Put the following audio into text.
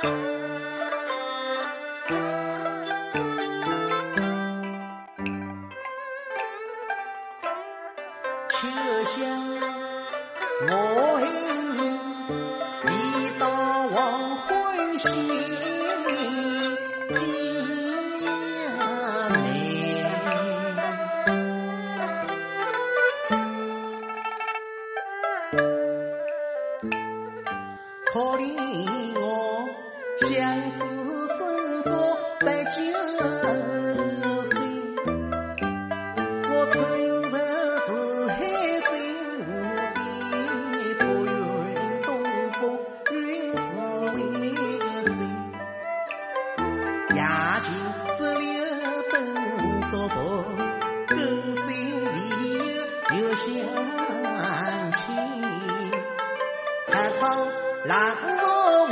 秋香我一到黄昏醒。可怜我相思走过白酒会，我春日是海心无边，不愿东风云是为谁？夜静只留灯烛破，更新里又相亲。海草。浪若